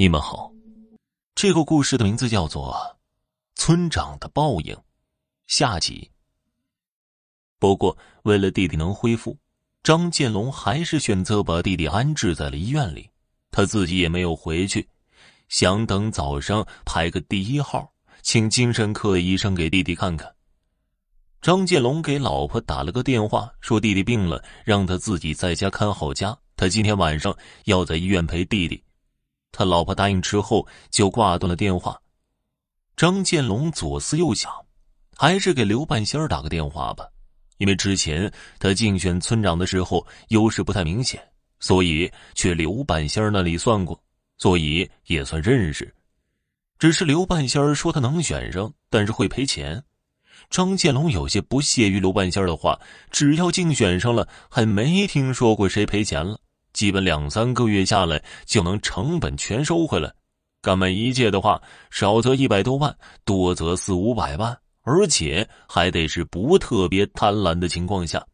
你们好，这个故事的名字叫做《村长的报应》，下集。不过，为了弟弟能恢复，张建龙还是选择把弟弟安置在了医院里，他自己也没有回去，想等早上排个第一号，请精神科医生给弟弟看看。张建龙给老婆打了个电话，说弟弟病了，让他自己在家看好家，他今天晚上要在医院陪弟弟。他老婆答应之后，就挂断了电话。张建龙左思右想，还是给刘半仙儿打个电话吧，因为之前他竞选村长的时候优势不太明显，所以去刘半仙儿那里算过，所以也算认识。只是刘半仙儿说他能选上，但是会赔钱。张建龙有些不屑于刘半仙儿的话，只要竞选上了，还没听说过谁赔钱了。基本两三个月下来就能成本全收回来，干满一届的话，少则一百多万，多则四五百万，而且还得是不特别贪婪的情况下。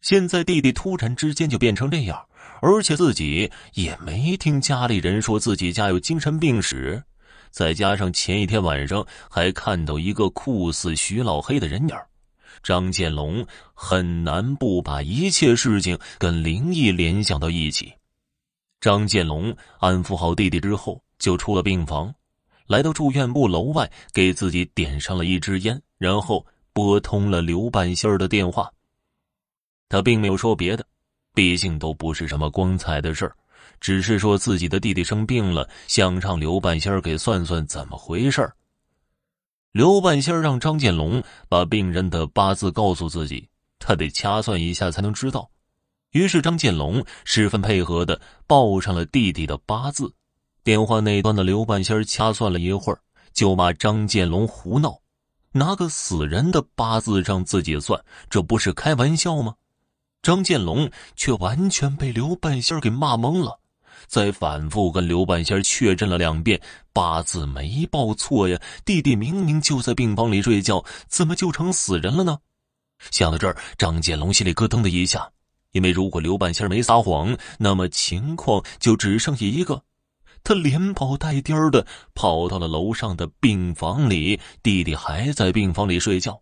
现在弟弟突然之间就变成这样，而且自己也没听家里人说自己家有精神病史，再加上前一天晚上还看到一个酷似徐老黑的人影张建龙很难不把一切事情跟灵异联想到一起。张建龙安抚好弟弟之后，就出了病房，来到住院部楼外，给自己点上了一支烟，然后拨通了刘半仙的电话。他并没有说别的，毕竟都不是什么光彩的事儿，只是说自己的弟弟生病了，想让刘半仙给算算怎么回事儿。刘半仙让张建龙把病人的八字告诉自己，他得掐算一下才能知道。于是张建龙十分配合的报上了弟弟的八字。电话那端的刘半仙掐算了一会儿，就骂张建龙胡闹，拿个死人的八字让自己算，这不是开玩笑吗？张建龙却完全被刘半仙给骂懵了。再反复跟刘半仙确认了两遍，八字没报错呀。弟弟明明就在病房里睡觉，怎么就成死人了呢？想到这儿，张建龙心里咯噔的一下，因为如果刘半仙没撒谎，那么情况就只剩下一个：他连跑带颠的跑到了楼上的病房里，弟弟还在病房里睡觉。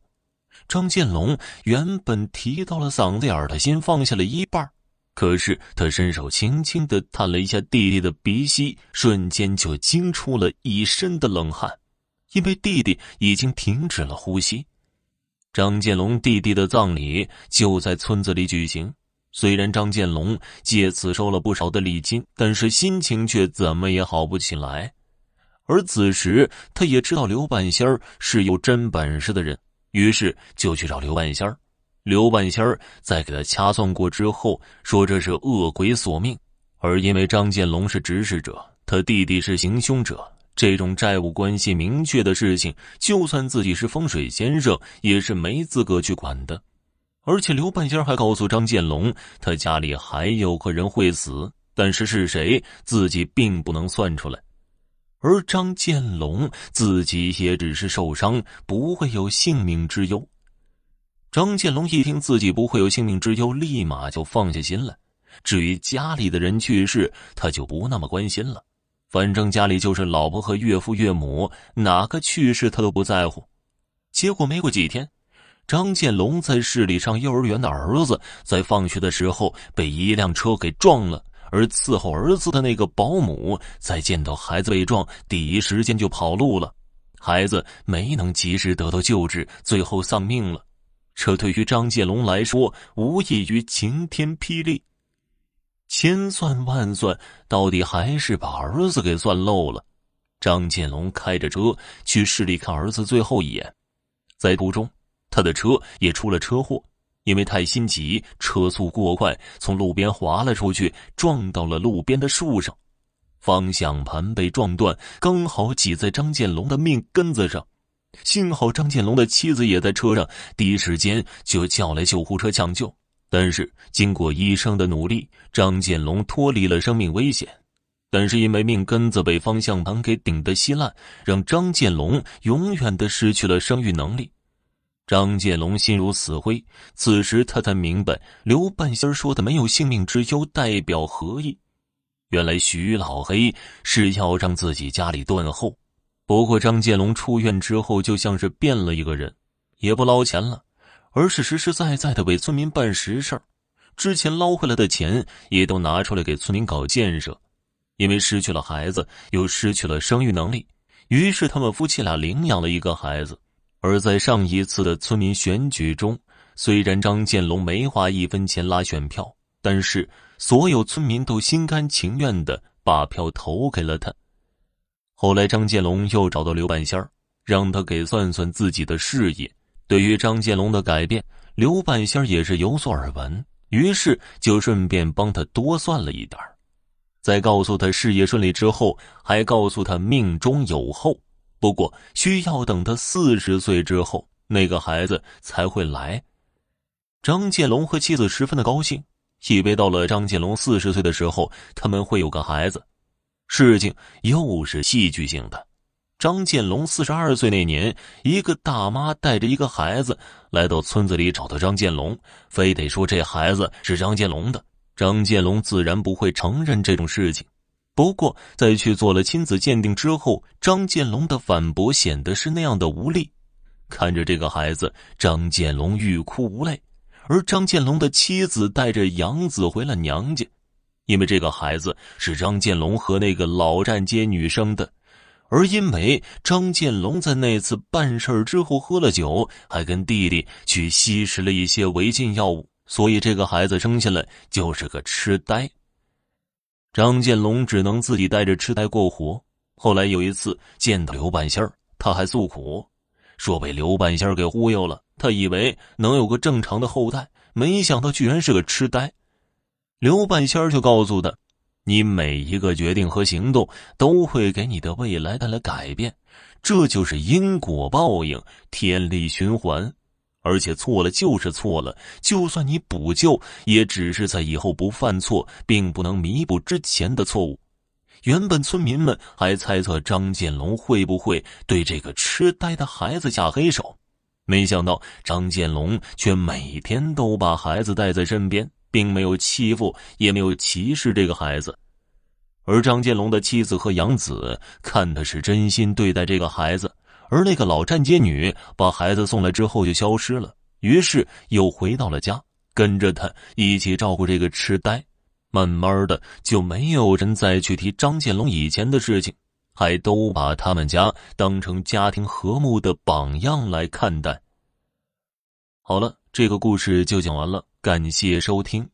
张建龙原本提到了嗓子眼的心放下了一半。可是他伸手轻轻的探了一下弟弟的鼻息，瞬间就惊出了一身的冷汗，因为弟弟已经停止了呼吸。张建龙弟弟的葬礼就在村子里举行，虽然张建龙借此收了不少的礼金，但是心情却怎么也好不起来。而此时，他也知道刘半仙是有真本事的人，于是就去找刘半仙。刘半仙儿在给他掐算过之后，说这是恶鬼索命，而因为张建龙是指使者，他弟弟是行凶者，这种债务关系明确的事情，就算自己是风水先生，也是没资格去管的。而且刘半仙还告诉张建龙，他家里还有个人会死，但是是谁，自己并不能算出来。而张建龙自己也只是受伤，不会有性命之忧。张建龙一听自己不会有性命之忧，立马就放下心了。至于家里的人去世，他就不那么关心了。反正家里就是老婆和岳父岳母，哪个去世他都不在乎。结果没过几天，张建龙在市里上幼儿园的儿子，在放学的时候被一辆车给撞了。而伺候儿子的那个保姆，在见到孩子被撞，第一时间就跑路了。孩子没能及时得到救治，最后丧命了。这对于张建龙来说，无异于晴天霹雳。千算万算，到底还是把儿子给算漏了。张建龙开着车去市里看儿子最后一眼，在途中，他的车也出了车祸，因为太心急，车速过快，从路边滑了出去，撞到了路边的树上，方向盘被撞断，刚好挤在张建龙的命根子上。幸好张建龙的妻子也在车上，第一时间就叫来救护车抢救。但是经过医生的努力，张建龙脱离了生命危险。但是因为命根子被方向盘给顶得稀烂，让张建龙永远的失去了生育能力。张建龙心如死灰。此时他才明白刘半仙说的“没有性命之忧”代表何意。原来徐老黑是要让自己家里断后。不过张建龙出院之后，就像是变了一个人，也不捞钱了，而是实实在在的为村民办实事儿之前捞回来的钱，也都拿出来给村民搞建设。因为失去了孩子，又失去了生育能力，于是他们夫妻俩领养了一个孩子。而在上一次的村民选举中，虽然张建龙没花一分钱拉选票，但是所有村民都心甘情愿的把票投给了他。后来，张建龙又找到刘半仙儿，让他给算算自己的事业。对于张建龙的改变，刘半仙儿也是有所耳闻，于是就顺便帮他多算了一点在告诉他事业顺利之后，还告诉他命中有后，不过需要等他四十岁之后，那个孩子才会来。张建龙和妻子十分的高兴，以为到了张建龙四十岁的时候，他们会有个孩子。事情又是戏剧性的。张建龙四十二岁那年，一个大妈带着一个孩子来到村子里找到张建龙，非得说这孩子是张建龙的。张建龙自然不会承认这种事情。不过，在去做了亲子鉴定之后，张建龙的反驳显得是那样的无力。看着这个孩子，张建龙欲哭无泪。而张建龙的妻子带着养子回了娘家。因为这个孩子是张建龙和那个老站街女生的，而因为张建龙在那次办事之后喝了酒，还跟弟弟去吸食了一些违禁药物，所以这个孩子生下来就是个痴呆。张建龙只能自己带着痴呆过活。后来有一次见到刘半仙，他还诉苦，说被刘半仙给忽悠了，他以为能有个正常的后代，没想到居然是个痴呆。刘半仙儿就告诉他：“你每一个决定和行动都会给你的未来带来改变，这就是因果报应、天理循环。而且错了就是错了，就算你补救，也只是在以后不犯错，并不能弥补之前的错误。”原本村民们还猜测张建龙会不会对这个痴呆的孩子下黑手，没想到张建龙却每天都把孩子带在身边。并没有欺负，也没有歧视这个孩子，而张建龙的妻子和养子看的是真心对待这个孩子，而那个老站街女把孩子送来之后就消失了，于是又回到了家，跟着他一起照顾这个痴呆。慢慢的，就没有人再去提张建龙以前的事情，还都把他们家当成家庭和睦的榜样来看待。好了，这个故事就讲完了。感谢收听。